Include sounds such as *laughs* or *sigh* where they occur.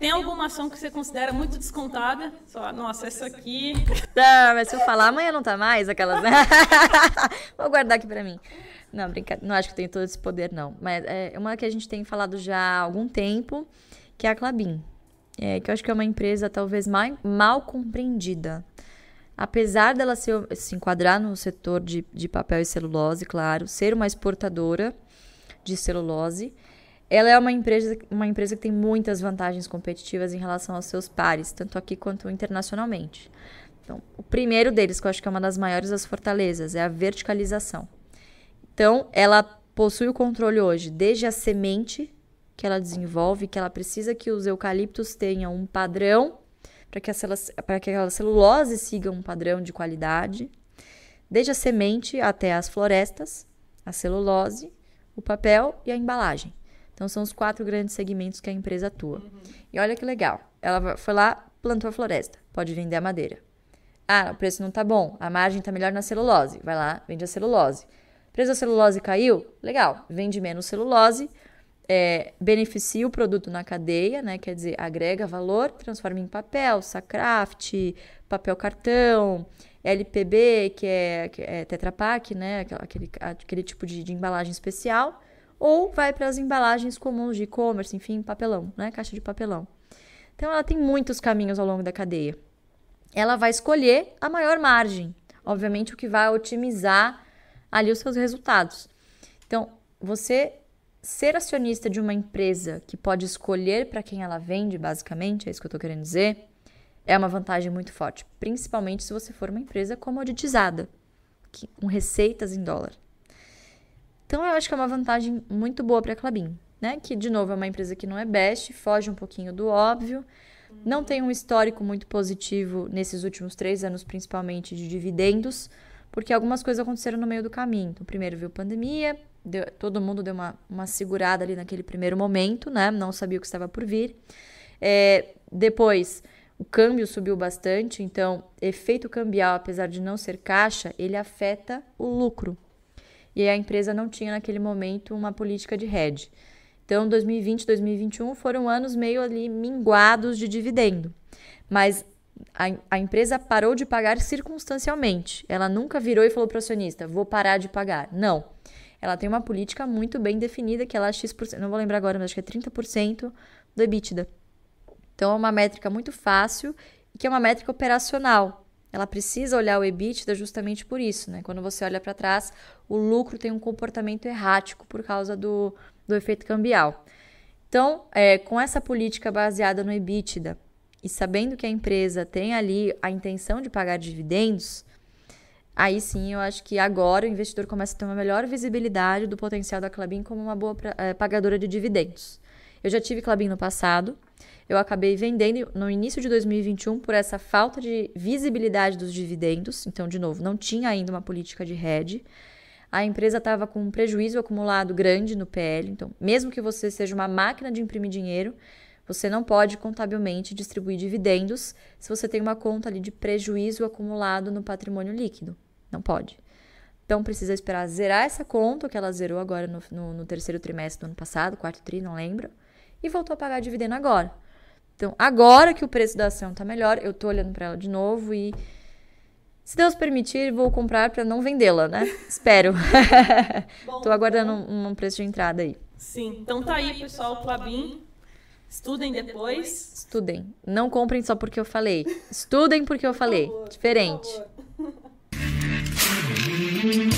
Tem alguma ação que você considera muito descontada? Só, nossa, essa aqui. Não, mas se eu falar, amanhã não tá mais, aquelas. *laughs* Vou guardar aqui pra mim. Não, brincadeira. Não acho que eu tenho todo esse poder, não. Mas é uma que a gente tem falado já há algum tempo, que é a Clabin. É, que eu acho que é uma empresa talvez mais, mal compreendida. Apesar dela se, se enquadrar no setor de, de papel e celulose, claro, ser uma exportadora de celulose, ela é uma empresa, uma empresa que tem muitas vantagens competitivas em relação aos seus pares, tanto aqui quanto internacionalmente. Então, o primeiro deles, que eu acho que é uma das maiores das fortalezas, é a verticalização. Então, ela possui o controle hoje desde a semente que ela desenvolve, que ela precisa que os eucaliptos tenham um padrão para que, que aquela celulose siga um padrão de qualidade, desde a semente até as florestas, a celulose, o papel e a embalagem. Então, são os quatro grandes segmentos que a empresa atua. Uhum. E olha que legal. Ela foi lá, plantou a floresta. Pode vender a madeira. Ah, o preço não tá bom. A margem tá melhor na celulose. Vai lá, vende a celulose. O preço da celulose caiu? Legal. Vende menos celulose. É, beneficia o produto na cadeia, né? Quer dizer, agrega valor, transforma em papel, sacraft, papel cartão, LPB, que é, é Tetra Pak, né? Aquele, aquele tipo de, de embalagem especial ou vai para as embalagens comuns de e-commerce, enfim, papelão, né? Caixa de papelão. Então ela tem muitos caminhos ao longo da cadeia. Ela vai escolher a maior margem, obviamente o que vai otimizar ali os seus resultados. Então, você ser acionista de uma empresa que pode escolher para quem ela vende, basicamente, é isso que eu estou querendo dizer, é uma vantagem muito forte, principalmente se você for uma empresa comoditizada, com receitas em dólar. Então eu acho que é uma vantagem muito boa para a Clabin, né? Que de novo é uma empresa que não é best, foge um pouquinho do óbvio, não tem um histórico muito positivo nesses últimos três anos, principalmente de dividendos, porque algumas coisas aconteceram no meio do caminho. Então, primeiro veio pandemia, deu, todo mundo deu uma, uma segurada ali naquele primeiro momento, né? Não sabia o que estava por vir. É, depois, o câmbio subiu bastante, então, efeito cambial, apesar de não ser caixa, ele afeta o lucro e a empresa não tinha naquele momento uma política de hedge. Então, 2020 2021 foram anos meio ali minguados de dividendo. Mas a, a empresa parou de pagar circunstancialmente. Ela nunca virou e falou para o acionista: vou parar de pagar. Não. Ela tem uma política muito bem definida, que ela é X%, não vou lembrar agora, mas acho que é 30% do EBITDA. Então, é uma métrica muito fácil e que é uma métrica operacional. Ela precisa olhar o EBITDA justamente por isso, né? Quando você olha para trás, o lucro tem um comportamento errático por causa do, do efeito cambial. Então, é, com essa política baseada no EBITDA e sabendo que a empresa tem ali a intenção de pagar dividendos, aí sim eu acho que agora o investidor começa a ter uma melhor visibilidade do potencial da Clabin como uma boa é, pagadora de dividendos. Eu já tive Clabin no passado, eu acabei vendendo no início de 2021 por essa falta de visibilidade dos dividendos. Então, de novo, não tinha ainda uma política de hedge. A empresa estava com um prejuízo acumulado grande no PL. Então, mesmo que você seja uma máquina de imprimir dinheiro, você não pode contabilmente distribuir dividendos se você tem uma conta ali de prejuízo acumulado no patrimônio líquido. Não pode. Então, precisa esperar zerar essa conta, que ela zerou agora no, no, no terceiro trimestre do ano passado, quarto tri, não lembro, e voltou a pagar dividendo agora. Então, agora que o preço da ação está melhor, eu estou olhando para ela de novo e se Deus permitir, vou comprar para não vendê-la, né? *laughs* Espero. Estou aguardando um, um, preço de entrada aí. Sim, então tá aí, pessoal, o Estudem depois. Estudem. Não comprem só porque eu falei. Estudem porque eu falei. Favor, Diferente. *laughs*